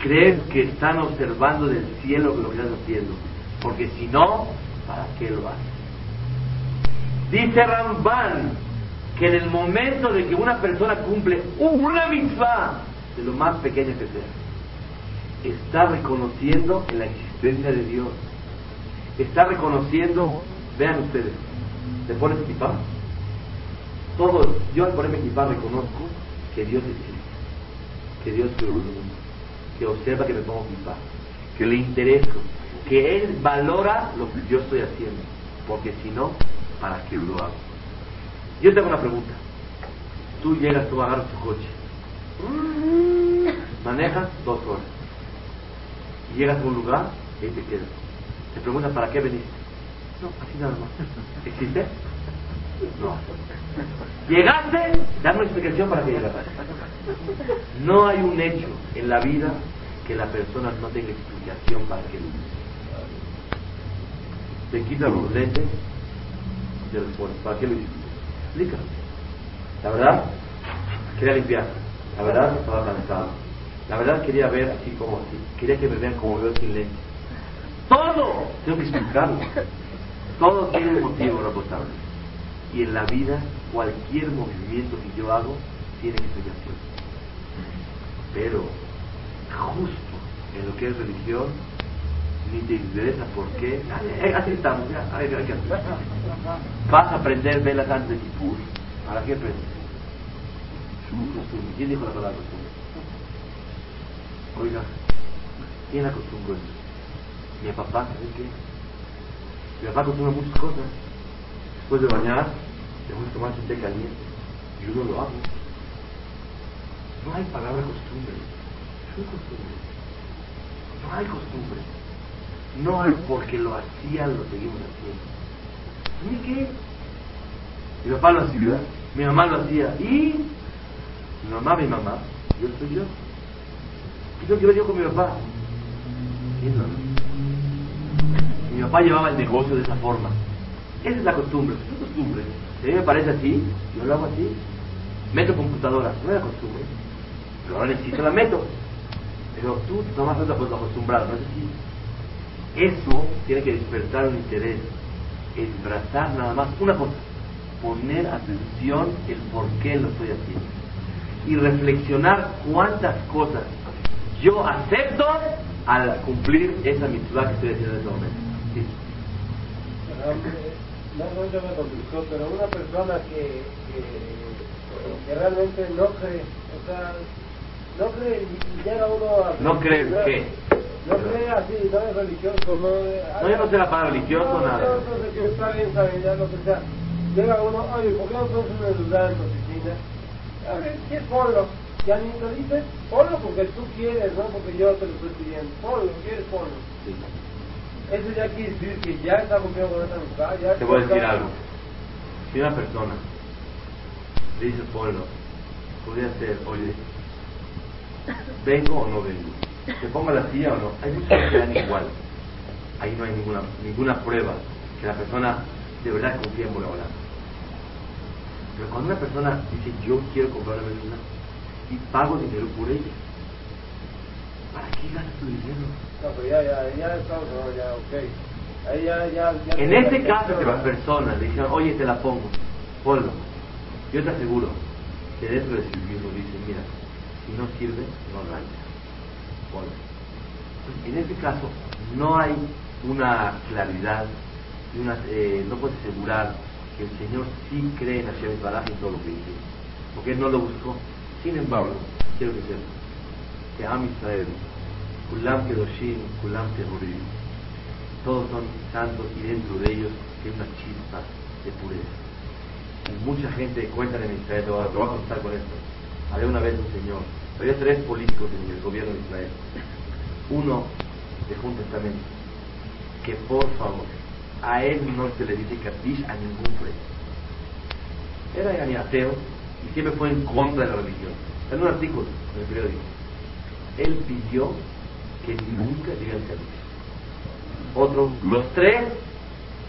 Speaker 1: Crees que están observando del cielo lo que estás haciendo, porque si no, ¿para qué lo haces? Dice Ramban que en el momento de que una persona cumple una mitzvah, de lo más pequeña que sea, está reconociendo en la existencia de Dios. Está reconociendo, vean ustedes, ¿te pones equipado? Todo, yo al ponerme equipar reconozco que Dios existe, que Dios es que observa que me pongo equipar, que le intereso, que Él valora lo que yo estoy haciendo, porque si no, ¿para qué lo hago? Yo tengo una pregunta. Tú llegas, tú agarras tu coche, manejas dos horas, llegas a un lugar y ahí te quedas. Te preguntas, ¿para qué veniste? No, así nada más. ¿Existe? No. Llegaste, dame una explicación para que llegaste. No hay un hecho en la vida que la persona no tenga explicación para que lo Te quita los lentes ¿Para qué lo hiciste? Explícame. La verdad, quería limpiar. La verdad, estaba cansado. La verdad, quería ver así como así. Quería que me vean como veo sin lentes. Todo tengo que explicarlo. Todo tiene un motivo, responsable y en la vida cualquier movimiento que yo hago tiene explicación. Pero justo en lo que es religión, ni te interesa por qué. Así estamos, ya, hay, Vas a aprender velas antes de Kipur. ¿Para qué aprendes? ¿Quién dijo la palabra costumbre? Oiga, ¿quién acostumbra eso? Mi papá, ¿sabes qué? Mi papá acostumbra muchas cosas después de bañar, tengo que tomar un té caliente. Y uno lo hago. No hay palabra costumbre. No costumbre. No hay costumbre. No porque lo hacían, lo seguimos haciendo. ¿Y qué? Mi papá lo hacía, mi mamá lo hacía. ¿Y? Mi mamá, mi mamá, yo soy yo. ¿Qué tengo que ver yo con mi papá? haciendo. Mi papá llevaba el negocio de esa forma. Esa es la costumbre, es costumbre. Si a mí me parece así, yo lo hago así. Meto computadora, no es la costumbre. Pero ahora necesito la meto. Pero tú nomás no te puedes acostumbrar, ¿no es así? Eso tiene que despertar un interés en nada más una cosa, poner atención el por qué lo estoy haciendo y reflexionar cuántas cosas yo acepto al cumplir esa mitzvah que estoy haciendo en este momento. Sí.
Speaker 2: No, no, yo me complicó, pero una persona que, que, que realmente no cree, o sea, no cree y llega uno a...
Speaker 1: ¿No cree qué?
Speaker 2: No cree así, no es religioso, no es...
Speaker 1: No, yo no sé la palabra religioso,
Speaker 2: no,
Speaker 1: nada.
Speaker 2: No, no sé que está bien, está bien, ya lo que sea. Llega uno, oye, ¿por qué no pones una ayuda en tu oficina? A ver, ¿quieres ponlo? Ya ni te dice, ponlo porque tú quieres, no porque yo te lo estoy pidiendo. Ponlo, ¿quieres ponlo?
Speaker 1: Sí.
Speaker 2: Eso ya quiere decir que ya está cumpliendo con esa amistad, ya
Speaker 1: Te voy a decir algo. Si una persona le dice pueblo, podría ser, oye, ¿vengo o no vengo? ¿Se ponga la silla o no? Hay muchos que dan igual. Ahí no hay ninguna, ninguna prueba que la persona de verdad confía en Boreolam. Pero cuando una persona dice, yo quiero comprar una medicina y pago dinero por ella, ¿para qué gastas tu dinero?
Speaker 2: No, pero ya, ya, ya ya, ok. Ahí ya, ya, ya.
Speaker 1: En este caso que la persona le dijeron, oye, te la pongo, ponlo. Yo te aseguro que dentro de su libro dice, mira, si no sirve, no arranca. En este caso no hay una claridad una, eh, no puedes asegurar que el Señor sí cree en Hashem Baraj y todo lo que dice. Porque Él no lo buscó. Sin embargo, quiero que sepas que Am Israel, Kulam Kedoshim, Kulam Tehurim, todos son santos y dentro de ellos hay una chispa de pureza. Y mucha gente cuenta en Israel, te voy a contar con esto. Había una vez un señor, había tres políticos en el gobierno de Israel. Uno dejó un testamento que por favor a él no se le dice Kaddish a ningún preso. Era yani ateo y siempre fue en contra de la religión. En un artículo en el periódico, él pidió que nunca digan Kaddish. Otro, los tres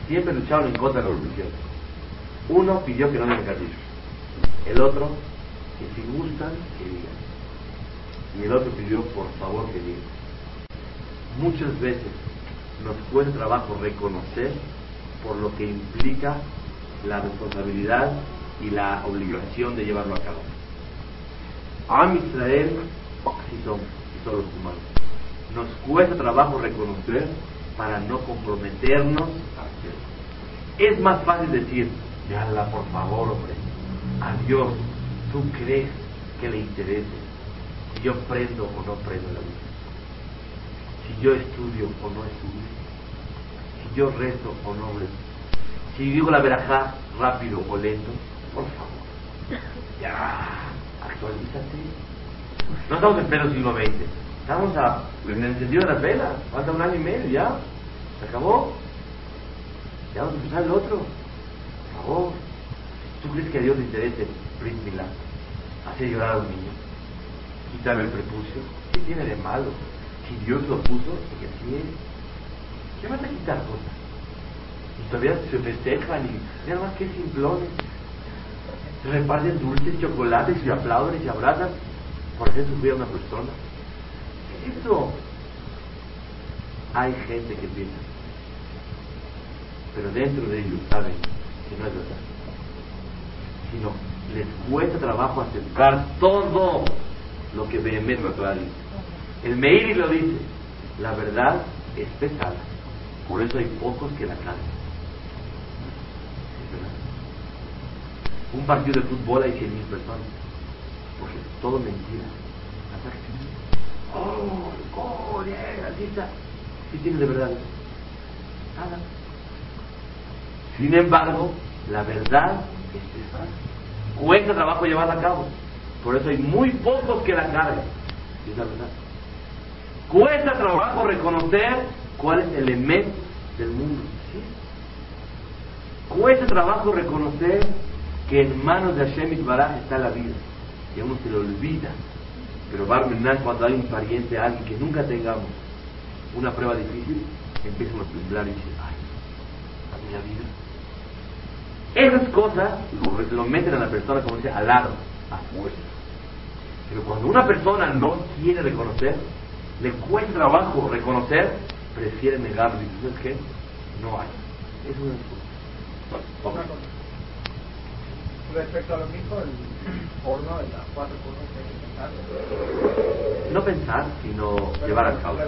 Speaker 1: siempre lucharon en contra de la religión. Uno pidió que no digan Kaddish. El otro, que si gustan, que digan. Y el otro pidió, por favor, que digan. Muchas veces nos cuesta trabajo reconocer por lo que implica la responsabilidad y la obligación de llevarlo a cabo. Am Israel, así somos, y son los humanos. Nos cuesta trabajo reconocer para no comprometernos a hacerlo. Es más fácil decir, Yala, por favor, hombre, a Dios, ¿tú crees que le interese yo prendo o no prendo la luz? Si yo estudio o no estudio, si yo rezo o no rezo, si digo la verajá rápido o lento, por favor, ya, actualízate. No estamos en pleno siglo XX, estamos a, en el encendido de las velas, falta un año y medio ya, se acabó. Ya vamos a empezar el otro, por favor. ¿Tú crees que a Dios le interese, Brit Milá, hacer llorar a un niño? Quitarle el prepucio, ¿qué tiene de malo? Si Dios lo puso, porque así es. ¿Qué vas a quitar cosas? Y todavía se festejan y nada más que simplones. Reparten dulces, chocolates y aplauden y abrazan por hacer sufrir a una persona. ¿Qué es eso? Hay gente que piensa, pero dentro de ellos saben que no es verdad. Sino les cuesta trabajo aceptar todo lo que Behemet Torah dice. El Meiri lo dice, la verdad es pesada, por eso hay pocos que la cantan. Un partido de fútbol hay 100 mil personas, porque es todo mentira. Oh, oh. ¿Qué tiene de verdad? Nada. Sin embargo, la verdad es pesada. Cuesta trabajo llevarla a cabo. Por eso hay muy pocos que la cargan. Es la verdad. Cuesta trabajo reconocer cuál es el elemento del mundo. Cuesta trabajo reconocer que en manos de Hashem Itbaraj está la vida. Y a uno se le olvida. Pero Barminan, cuando hay un pariente, alguien que nunca tengamos, una prueba difícil, empiezan a temblar y dicen, ay, a la vida. Esas cosas lo meten a la persona, como dice, al lado, a fuerza. Pero cuando una persona no quiere reconocer, le cuesta trabajo reconocer, prefiere negarlo. Y ¿sabes qué? No hay. Eso es
Speaker 2: Una cosa. Respecto a lo que dijo el porno de las cuatro cosas que hay que pensar.
Speaker 1: No pensar, sino llevar a cabo.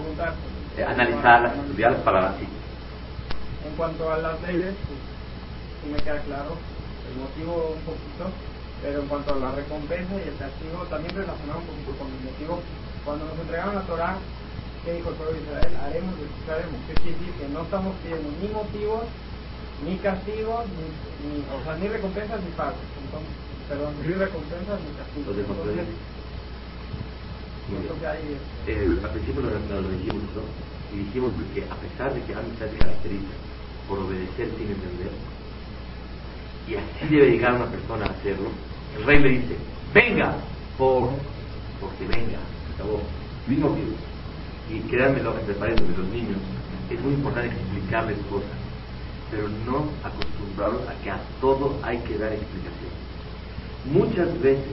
Speaker 1: Eh, analizarlas, estudiarlas para así.
Speaker 2: En cuanto a las leyes, pues, sí me queda claro el motivo un poquito, pero en cuanto a la recompensa y el castigo, también relacionado un poquito con el motivo. Cuando nos entregaron la Torah, ¿qué dijo el pueblo de Israel? Haremos y escucharemos. ¿Qué quiere decir? Que no estamos pidiendo ni motivos, ni castigos, ni, ni, o sea, ni recompensas ni pagos. Entonces, perdón, ni recompensas ni castigos. Entonces, hay
Speaker 1: Eh, al principio lo- lo dijimos, ¿no? Y dijimos que a pesar de que Amistad se caracteriza por obedecer sin entender, y así debe llegar una persona a hacerlo, el rey le dice, venga, por, porque venga, acabó, mismo motivo. Y créanme lo entre paréntesis, los niños, es muy importante explicarles cosas, pero no acostumbrarlos a que a todo hay que dar explicación. Muchas veces,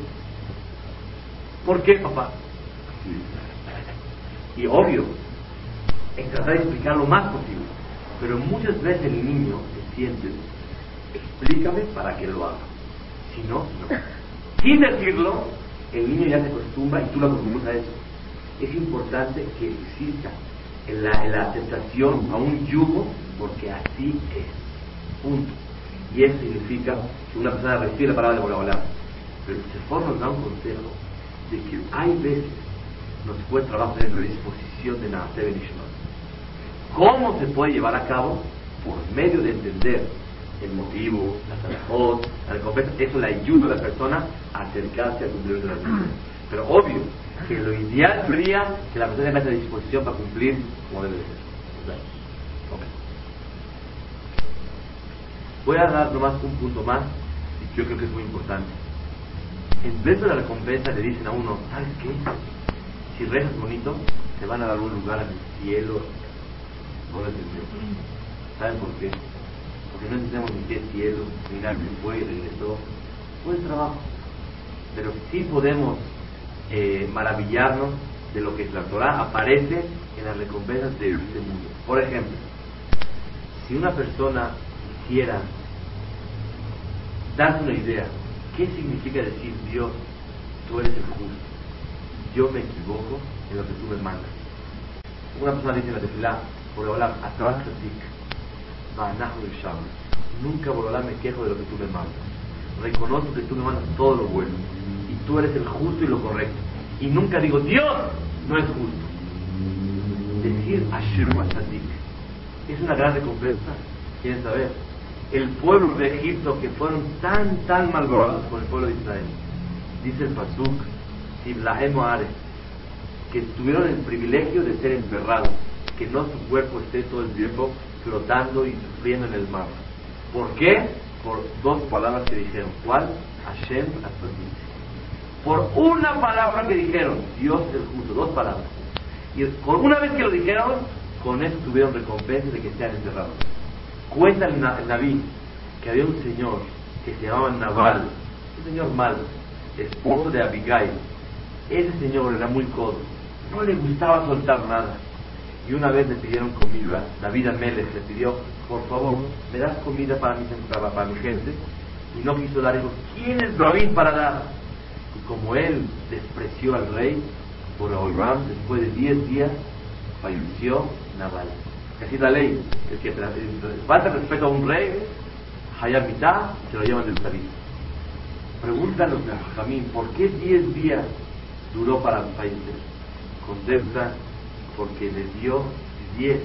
Speaker 1: ¿por qué papá? Y obvio, en tratar de explicar lo más posible. Pero muchas veces el niño se siente, explícame para que lo haga. Si no, no. Sin decirlo, el niño ya se acostumbra y tú lo acostumbras a eso. Es importante que exista en la, en a un yugo porque así es. Punto. Y eso significa que una persona recibe la palabra de Boreolam. Pero el Sefor nos da un consejo de que hay veces nos cuesta trabajo tener la disposición de Ishmael. ¿Cómo se puede llevar a cabo? Por medio de entender el motivo, la salahot, la recompensa, eso le ayuda a la persona a acercarse al cumplimiento de la vida. Pero obvio que lo ideal sería que la persona tenga esa disposición para cumplir como debe de ser. Voy a dar nomás un punto más, y yo creo que es muy importante. En vez de la recompensa le dicen a uno, ¿sabes qué? Si rezas bonito, te van a dar un lugar en el cielo. No. ¿Saben por qué? No entendemos ni qué cielo, ni nada que fue y regresó. Buen trabajo. Pero sí podemos eh, maravillarnos de lo que la Torah aparece en las recompensas de este mundo. Por ejemplo, si una persona quisiera darse una idea, ¿qué significa decir Dios, tú eres el justo? Yo me equivoco en lo que tú me mandas. Una persona dice en la tefilá, por hablar, Nunca hablar me quejo de lo que tú me mandas. Reconozco que tú me mandas todo lo bueno. Y tú eres el justo y lo correcto. Y nunca digo, Dios no es justo. Decir Asher Tzadik es una gran recompensa. ¿Quieren saber? El pueblo de Egipto que fueron tan, tan malvados con el pueblo de Israel. Dice el Pasuk, Iblahem Are, que tuvieron el privilegio de ser enterrados, que no su cuerpo esté todo el tiempo flotando y sufriendo en el mar. ¿Por qué? Por dos palabras que dijeron. ¿Cuál? Hashem. Por una palabra que dijeron, Dios el justo, dos palabras. Y con una vez que lo dijeron, con eso tuvieron recompensa de que sean enterrados. Cuenta el, el Naví que había un señor que se llamaba Naval, un señor malo, esposo de Abigail. Ese señor era muy codo, no le gustaba soltar nada. Y una vez le pidieron comida, David Amelech le pidió, por favor, me das comida para mi, para, para mi gente. Y no quiso dar, dijo, ¿quién es David para dar? Y como él despreció al rey, por Abraham, después de 10 días, falleció Naval. Así la ley, el que falta respeto a un rey, Hayar mitad, se lo llevan del servicio. Preguntan los Jamín, ¿por qué 10 días duró para fallecer? Contesta, porque le dio 10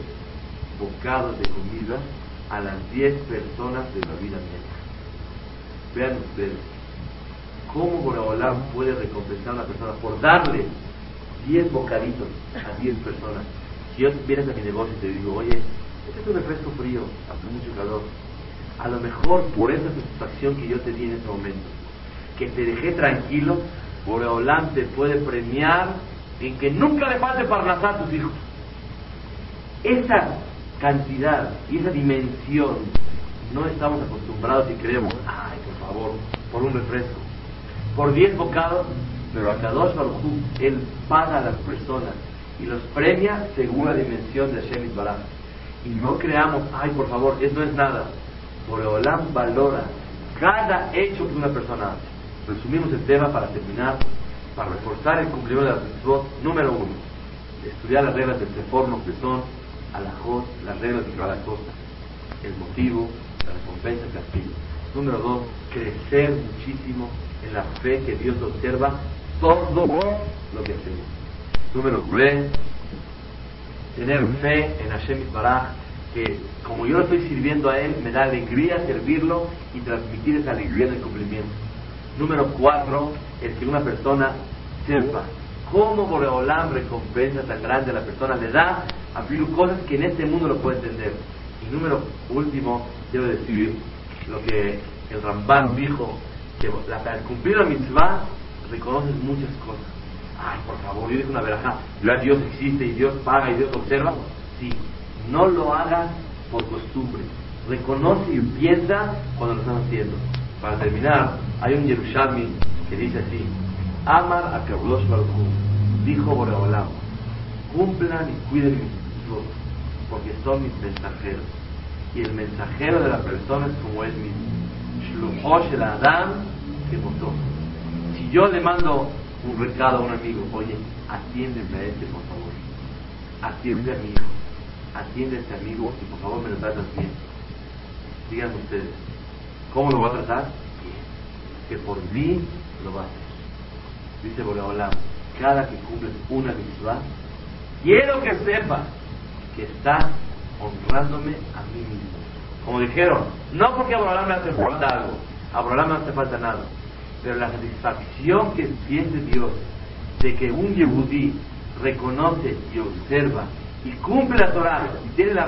Speaker 1: bocados de comida a las 10 personas de la vida media. Vean ustedes, ¿cómo Boraholam puede recompensar a una persona por darle 10 bocaditos a 10 personas? Si yo vienes a mi negocio y te digo, oye, este es un refresco frío, hace mucho calor, a lo mejor por esa satisfacción que yo te di en ese momento, que te dejé tranquilo, Boreolam te puede premiar en que nunca le falte parnasar a tus hijos. Esa cantidad y esa dimensión no estamos acostumbrados y creemos, ay, por favor, por un refresco, por 10 bocados, pero a Kadosh Baruj Él paga a las personas y los premia según la dimensión de Hashem Baraj. Y no creamos, ay, por favor, eso es nada. Boreolam valora cada hecho que una persona hace. Resumimos el tema para terminar, para reforzar el cumplimiento de las mitzvot. Número uno, estudiar las reglas del Seforno, que son alajot, las reglas de cada cosa, el motivo, la recompensa, el castigo. Número dos, crecer muchísimo en la fe que Dios observa todo lo que hacemos. Número tres, tener fe en Hashem Baraj, que como yo lo estoy sirviendo a Él, me da alegría servirlo y transmitir esa alegría del cumplimiento. Número cuatro, es que una persona sepa cómo Boreolam recompensa tan grande a la persona, le da a cosas que en este mundo lo puede entender. Y número último, debo decir lo que el Ramban dijo, que la, al cumplir la mitzvah reconoces muchas cosas. Ay, por favor, yo dije una verajá, Dios existe y Dios paga y Dios observa. Sí, no lo hagas por costumbre. Reconoce y piensa cuando lo estás haciendo. Para terminar, hay un Yerushalmi que dice así, Amar a Kadosh dijo Boreolam, cumplan y cuiden mis mitzvot, porque son mis mensajeros. Y el mensajero de la persona es como él mismo. El Adam que votó. Si yo le mando un recado a un amigo, oye, atiéndeme a este, por favor. Atiende a mi hijo. Atiende a este amigo y por favor me lo tratas bien. Díganme ustedes, ¿cómo lo va a tratar? Bien. Que por mí lo va a hacer. Dice Boreolam, cada que cumples una mitzvah, quiero que sepas que estás honrándome a mí mismo. Como dijeron, no porque a me hace falta algo, a Boreolam no hace falta nada, pero la satisfacción que siente Dios de que un Yehudí reconoce y observa y cumple la Torah y tiene la